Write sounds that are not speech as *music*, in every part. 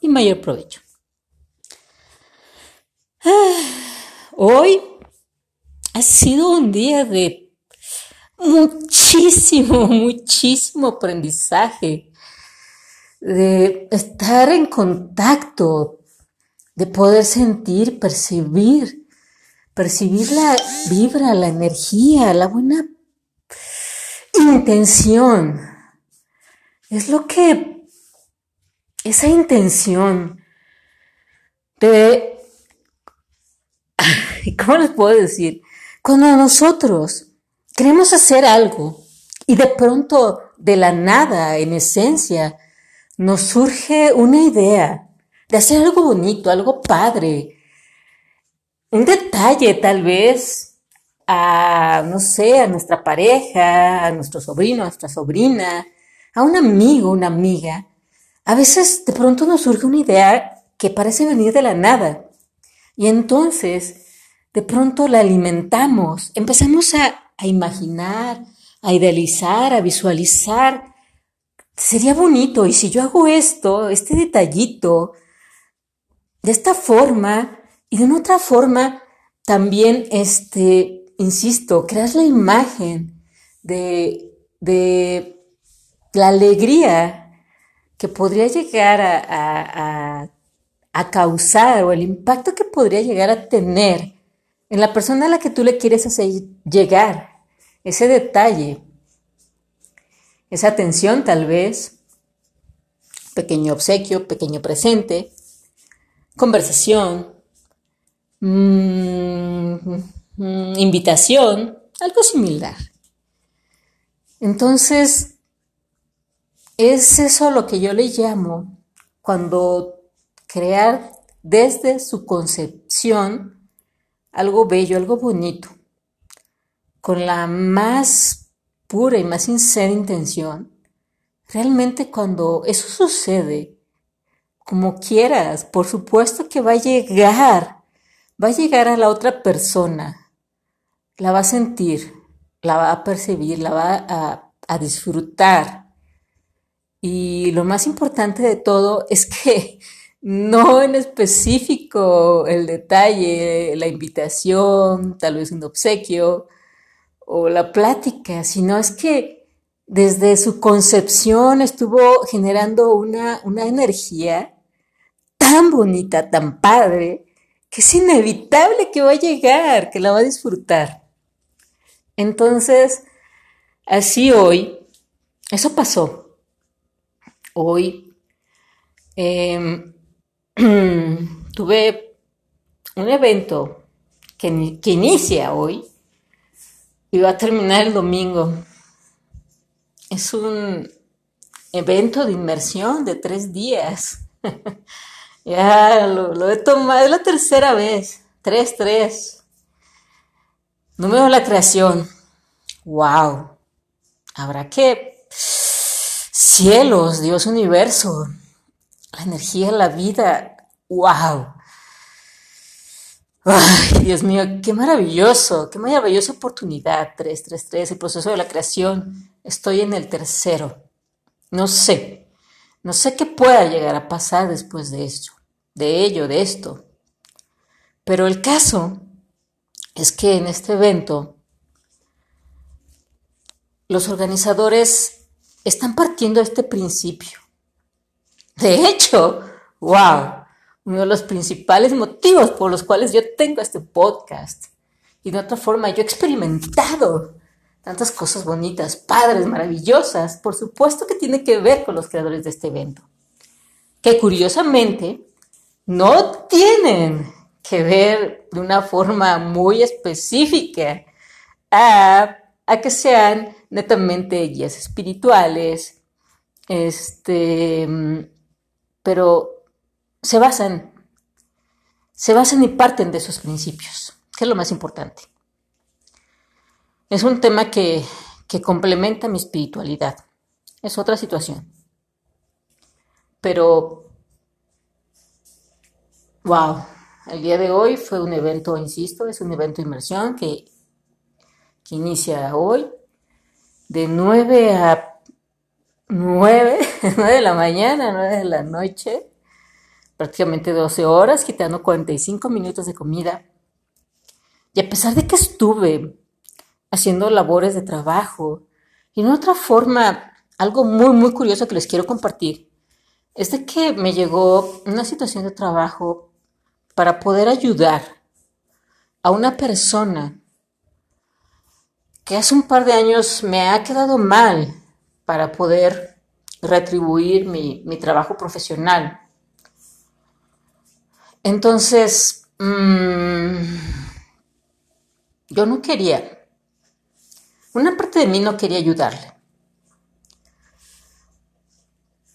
y mayor provecho. Ah, hoy ha sido un día de muchísimo, muchísimo aprendizaje, de estar en contacto, de poder sentir, percibir, percibir la vibra, la energía, la buena intención. Es lo que esa intención de, *laughs* ¿cómo les puedo decir? Cuando nosotros queremos hacer algo y de pronto, de la nada, en esencia, nos surge una idea de hacer algo bonito, algo padre, un detalle tal vez a, no sé, a nuestra pareja, a nuestro sobrino, a nuestra sobrina, a un amigo, una amiga, a veces de pronto nos surge una idea que parece venir de la nada y entonces de pronto la alimentamos, empezamos a, imaginar, a idealizar, a visualizar. Sería bonito y si yo hago esto, este detallito, de esta forma y de una otra forma, también, este, insisto, creas la imagen de, de la alegría que podría llegar a, causar o el impacto que podría llegar a tener en la persona a la que tú le quieres hacer llegar, ese detalle, esa atención tal vez, pequeño obsequio, pequeño presente, conversación, mm, mm, invitación, algo similar. Entonces, es eso lo que yo le llamo cuando crear desde su concepción algo bello, algo bonito, con la más pura y más sincera intención. Realmente cuando eso sucede, como quieras, por supuesto que va a llegar, va a llegar a la otra persona, la va a sentir, la va a percibir, la va a, a disfrutar y lo más importante de todo es que *laughs* no en específico el detalle, la invitación, tal vez un obsequio o la plática, sino es que desde su concepción estuvo generando una, una energía tan bonita, tan padre, que es inevitable que va a llegar, que la va a disfrutar. Entonces, así hoy, eso pasó hoy em, *clears throat* tuve un evento que, que inicia hoy y va a terminar el domingo. Es un evento de inmersión de tres días. *laughs* ya lo, he tomado, es la tercera vez. Tres, tres. Número de la creación. ¡Wow! Habrá que cielos, Dios universo, la energía, la vida, wow. Ay, Dios mío, qué maravilloso, qué maravillosa oportunidad. 333, el proceso de la creación. Estoy en el tercero. No sé, no sé qué pueda llegar a pasar después de esto, de ello, de esto. Pero el caso es que en este evento los organizadores están partiendo este principio. De hecho, wow, uno de los principales motivos por los cuales yo tengo este podcast. Y de otra forma, yo he experimentado tantas cosas bonitas, padres, maravillosas, por supuesto que tiene que ver con los creadores de este evento. Que curiosamente no tienen que ver de una forma muy específica a, a que sean netamente guías espirituales, este, pero se basan, se basan y parten de esos principios, que es lo más importante. Es un tema que, complementa mi espiritualidad. Es otra situación. Pero, wow, el día de hoy fue un evento, insisto, es un evento de inmersión que, que inicia hoy de 9 a 9, 9 *laughs* de la mañana, 9 de la noche, prácticamente 12 horas, quitando 45 minutos de comida. Y a pesar de que estuve haciendo labores de trabajo, y en otra forma, algo muy, muy curioso que les quiero compartir, es de que me llegó una situación de trabajo para poder ayudar a una persona que hace un par de años me ha quedado mal para poder retribuir mi, trabajo profesional. Entonces, mm, yo no quería, una parte de mí no quería ayudarle.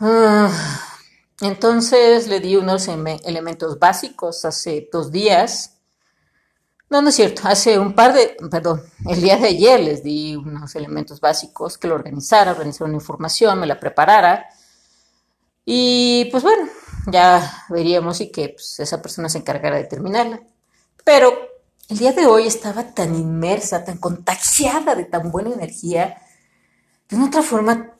Ah, entonces le di unos elementos básicos hace dos días no, no es cierto. Hace un par de, perdón, el día de ayer les di unos elementos básicos que lo organizara, organizara una información, me la preparara. Y pues bueno, ya veríamos y que pues, esa persona se encargara de terminarla. Pero el día de hoy estaba tan inmersa, tan contagiada de tan buena energía. De una otra forma,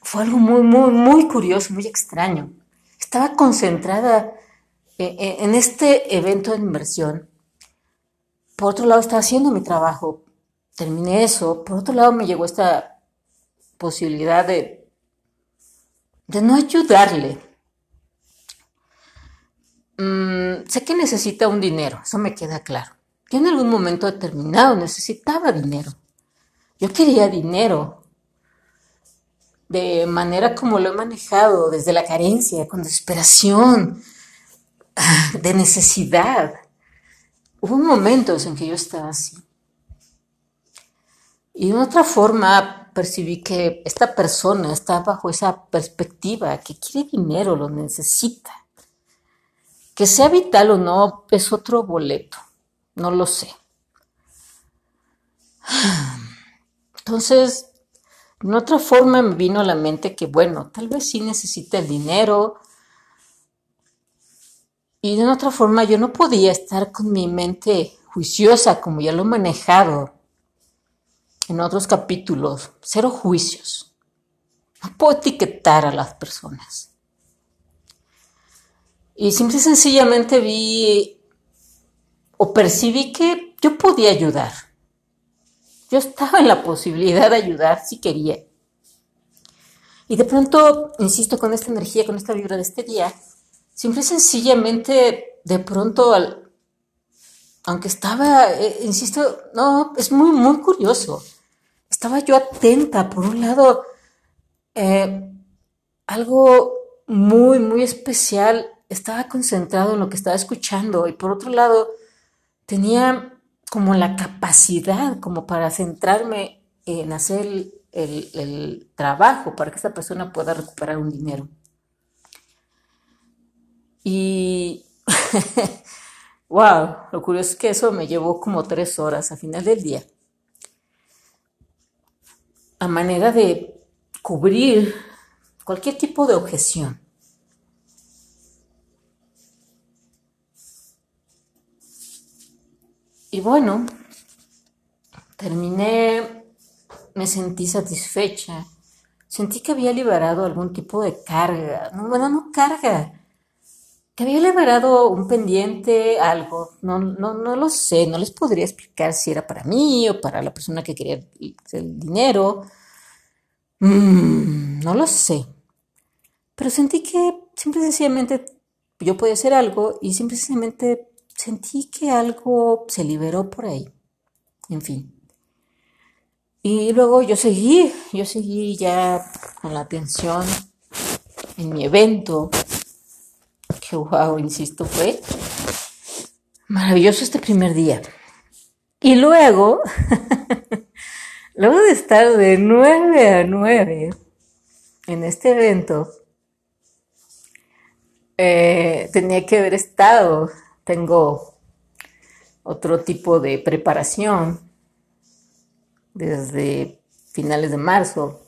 fue algo muy, muy, muy curioso, muy extraño. Estaba concentrada eh, eh, en este evento de inmersión por otro lado, estaba haciendo mi trabajo, terminé eso. Por otro lado, me llegó esta posibilidad de, de no ayudarle. Mm, sé que necesita un dinero, eso me queda claro. Yo en algún momento determinado necesitaba dinero. Yo quería dinero. De manera como lo he manejado, desde la carencia, con desesperación, de necesidad. Hubo momentos en que yo estaba así. Y de otra forma percibí que esta persona está bajo esa perspectiva, que quiere dinero, lo necesita. Que sea vital o no es otro boleto, no lo sé. Entonces, de otra forma me vino a la mente que, bueno, tal vez sí necesita el dinero, y de otra forma yo no podía estar con mi mente juiciosa como ya lo he manejado en otros capítulos. Cero juicios. No puedo etiquetar a las personas. Y simple y sencillamente vi o percibí que yo podía ayudar. Yo estaba en la posibilidad de ayudar si quería. Y de pronto, insisto, con esta energía, con esta vibra de este día, Simple sencillamente, de pronto, aunque estaba, eh, insisto, no, es muy, muy curioso. Estaba yo atenta, por un lado, eh, algo muy, muy especial, estaba concentrado en lo que estaba escuchando y por otro lado, tenía como la capacidad como para centrarme en hacer el trabajo para que esta persona pueda recuperar un dinero. Y, *laughs* wow, lo curioso es que eso me llevó como tres horas a final del día. A manera de cubrir cualquier tipo de objeción. Y bueno, terminé, me sentí satisfecha, sentí que había liberado algún tipo de carga, bueno, no carga, había liberado un pendiente, algo, no, no, no lo sé, no les podría explicar si era para mí o para la persona que quería el dinero. Mm, no lo sé. Pero sentí que simple y sencillamente yo podía hacer algo y simple y sencillamente sentí que algo se liberó por ahí. En fin. Y luego yo seguí, yo seguí ya con la atención en mi evento, *laughs* que wow, insisto, fue maravilloso este primer día. Y luego, *laughs* luego de estar de 9 a 9 en este evento, eh, tenía que haber estado. Tengo otro tipo de preparación desde finales de marzo,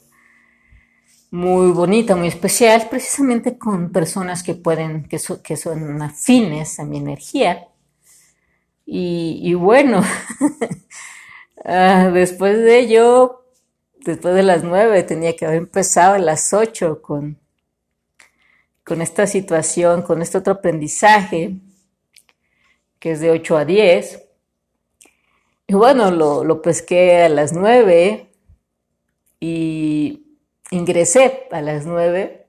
muy bonita, muy especial, precisamente con personas que pueden, que, que son afines a mi energía. Y, bueno, *laughs* ah, después de ello, después de las nueve, tenía que haber empezado a las ocho con, con esta situación, con este otro aprendizaje, que es de ocho a diez. Y bueno, lo, lo pesqué a las nueve y ingresé a las nueve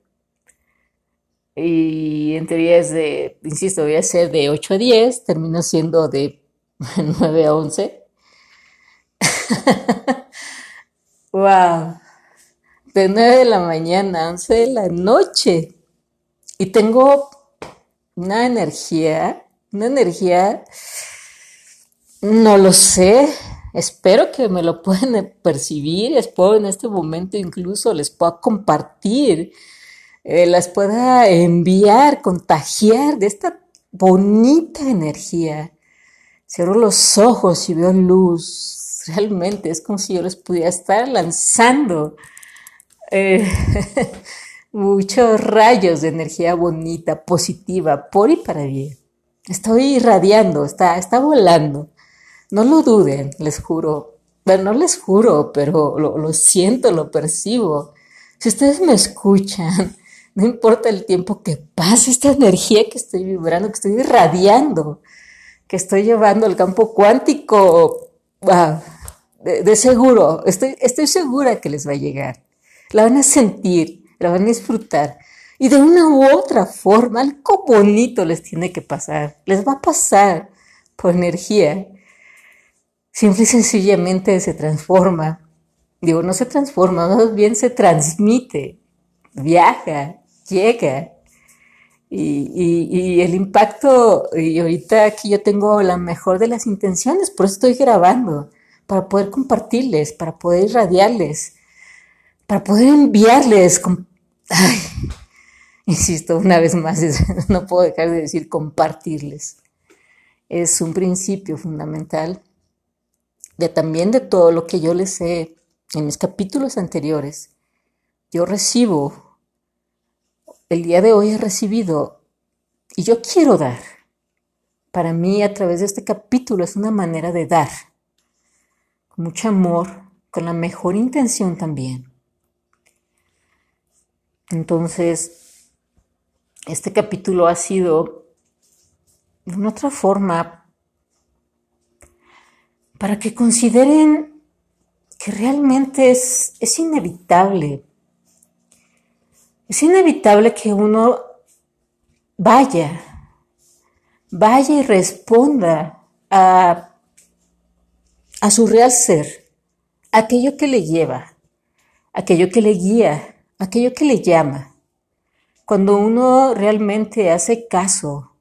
y en teoría de, insisto, voy a ser de 8 a 10, termino siendo de *laughs* 9 a 11. wow, *laughs* de 9 de la mañana a 11 de la noche. Y tengo una energía, una energía, no lo sé, Espero que me lo *laughs* puedan percibir, espero en este momento incluso les pueda compartir, eh, las pueda enviar, contagiar de esta bonita energía. Cierro los ojos y veo luz. Realmente es como si yo les pudiera estar lanzando eh, *laughs* muchos rayos de energía bonita, positiva, por y para bien. Estoy irradiando, está, está volando. No lo duden, les juro. No les juro, pero lo, siento, lo percibo. Si ustedes me escuchan, *laughs* no importa el tiempo que pase, esta energía que estoy vibrando, que estoy irradiando, que estoy llevando al campo cuántico, de, seguro, estoy, estoy segura que les va a llegar. La van a sentir, la van a disfrutar. Y de una u otra forma, algo bonito les tiene que pasar. Les va a pasar por energía simple y sencillamente se transforma. Digo, no se transforma, *laughs* más bien se transmite, viaja, llega. Y, el impacto, y ahorita aquí yo tengo la mejor de las intenciones, por eso estoy grabando, para poder compartirles, para poder irradiarles, para poder enviarles, ay, insisto una vez más, *laughs* no puedo dejar de decir compartirles. Es un principio fundamental también de todo lo que yo les he en mis capítulos anteriores, yo recibo, el día de hoy he recibido y yo quiero dar. Para mí a través de este capítulo es una manera de dar, con mucho amor, con la mejor intención también. Entonces, este capítulo ha sido de una otra forma para que consideren que realmente es, es inevitable. Es inevitable que uno vaya, vaya y responda a, a su real ser, aquello que le lleva, aquello que le guía, aquello que le llama. Cuando uno realmente hace caso,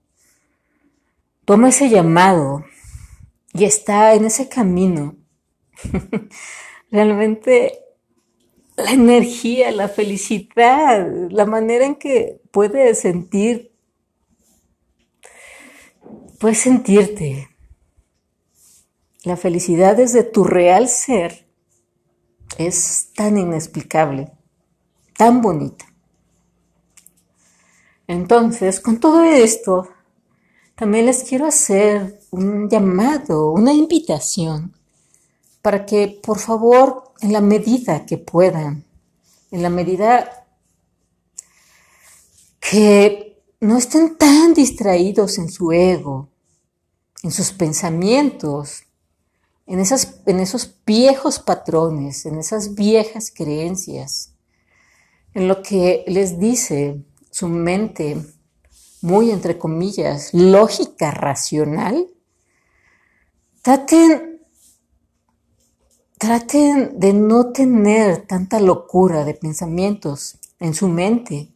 toma ese llamado, y está en ese camino. *laughs* Realmente la energía, la felicidad, la manera en que puedes sentir, puedes sentirte. La felicidad desde tu real ser es tan inexplicable, tan bonita. Entonces, con todo esto, también les quiero hacer un llamado, una invitación para que por favor, en la medida que puedan, en la medida que no estén tan distraídos en su ego, en sus pensamientos, en, esas, en esos viejos patrones, en esas viejas creencias, en lo que les dice su mente muy entre comillas, lógica racional, traten, traten de no tener tanta locura de pensamientos en su mente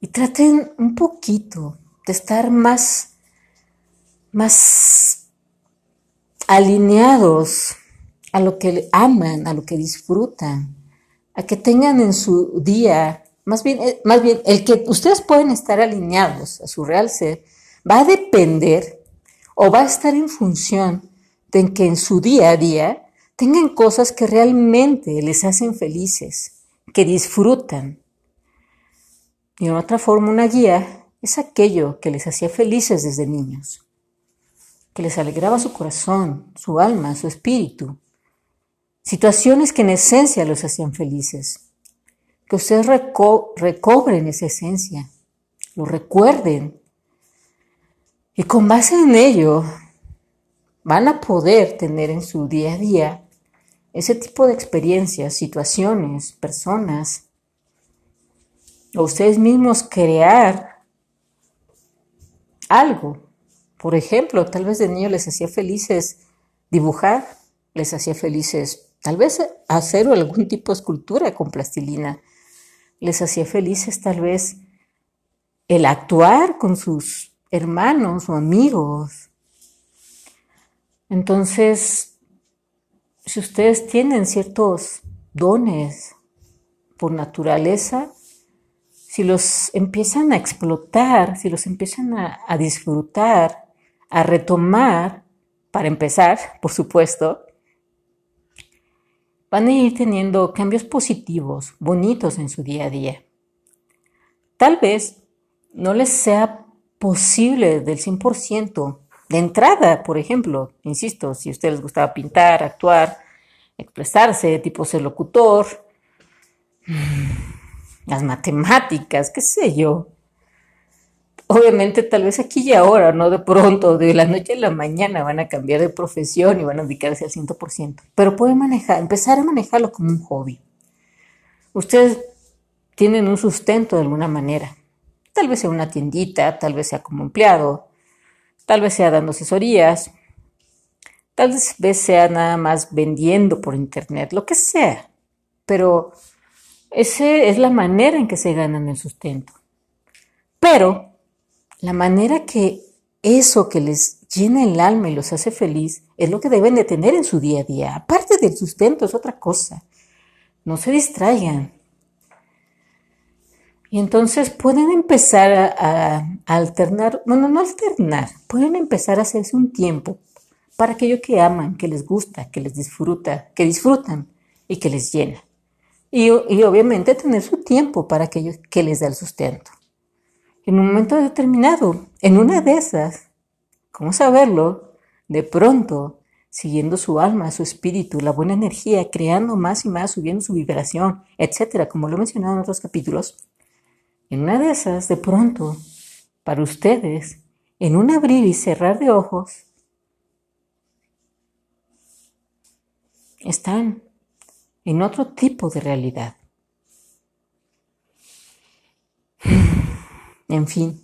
y traten un poquito de estar más, más alineados a lo que aman, a lo que disfrutan, a que tengan en su día más bien, eh, más bien, el que ustedes pueden estar alineados a su real ser va a depender o va a estar en función de que en su día a día tengan cosas que realmente les hacen felices, que disfrutan. Y en otra forma, una guía es aquello que les hacía felices desde niños, que les alegraba su corazón, su alma, su espíritu, situaciones que en esencia los hacían felices, que ustedes recobren esa esencia, lo recuerden y con base en ello van a poder tener en su día a día ese tipo de experiencias, situaciones, personas, o ustedes mismos crear algo. Por ejemplo, tal vez de niño les hacía felices dibujar, les hacía felices tal vez hacer algún tipo de escultura con plastilina, les hacía felices tal vez el actuar con sus hermanos o amigos. Entonces, si ustedes tienen ciertos dones por naturaleza, si los empiezan a explotar, si los empiezan a, disfrutar, a retomar, para empezar, *laughs* por supuesto, van a ir teniendo cambios positivos, bonitos en su día a día. Tal vez no les sea posible del 100%. De entrada, por ejemplo, insisto, si a ustedes les gustaba pintar, actuar, expresarse, tipo ser locutor, *sighs* las matemáticas, qué sé yo. Obviamente, tal vez aquí y ahora, no de pronto, de la noche a la mañana van a cambiar de profesión y van a dedicarse al 100%. Pero pueden manejar, empezar a manejarlo como un hobby. Ustedes tienen un sustento de alguna manera. Tal vez sea una tiendita, tal vez sea como empleado, tal vez sea dando asesorías, tal vez sea nada más vendiendo por internet, lo que sea. Pero esa es la manera en que se ganan el sustento. Pero la manera que eso que les llena el alma y los hace feliz es lo que deben de tener en su día a día. Aparte del sustento es otra cosa. No se distraigan. Entonces pueden empezar a, alternar, bueno, no alternar, pueden empezar a hacerse un tiempo para aquello que aman, que les gusta, que les disfruta, que disfrutan y que les llena. Y, y obviamente tener su tiempo para aquello que les da el sustento. En un momento determinado, en una de esas, ¿cómo saberlo? De pronto, siguiendo su alma, su espíritu, la buena energía, creando más y más, subiendo su vibración, etcétera, como lo he mencionado en otros capítulos, en una de esas, de pronto, para ustedes, en un abrir y cerrar de ojos, están en otro tipo de realidad. *sighs* En fin,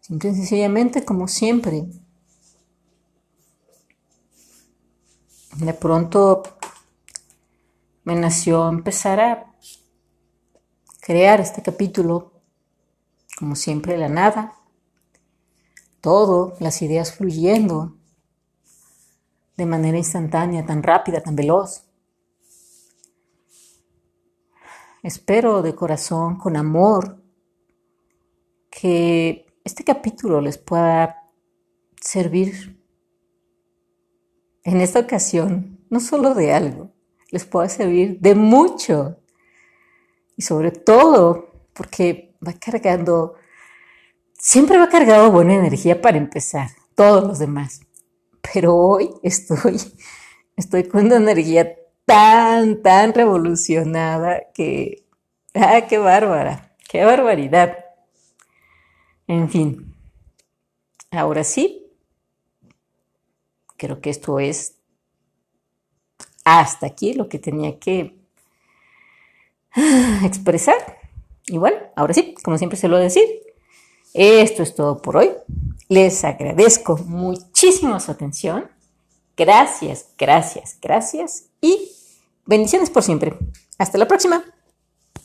simple y sencillamente, como siempre, de pronto me nació empezar a crear este capítulo, como siempre, la nada, todo, las ideas fluyendo de manera instantánea, tan rápida, tan veloz. Espero de corazón, con amor, que este capítulo les pueda servir en esta ocasión, no solo de algo, les pueda servir de mucho y sobre todo porque va cargando, siempre va cargado buena energía para empezar, todos los demás. Pero hoy estoy, *laughs* estoy con una energía tan, tan revolucionada que, ah, qué bárbara, qué barbaridad. En fin, ahora sí, creo que esto es hasta aquí lo que tenía que *sighs* expresar. Y bueno, ahora sí, como siempre se lo decir, esto es todo por hoy. Les agradezco muchísimo su atención. Gracias, gracias, gracias y bendiciones por siempre. Hasta la próxima.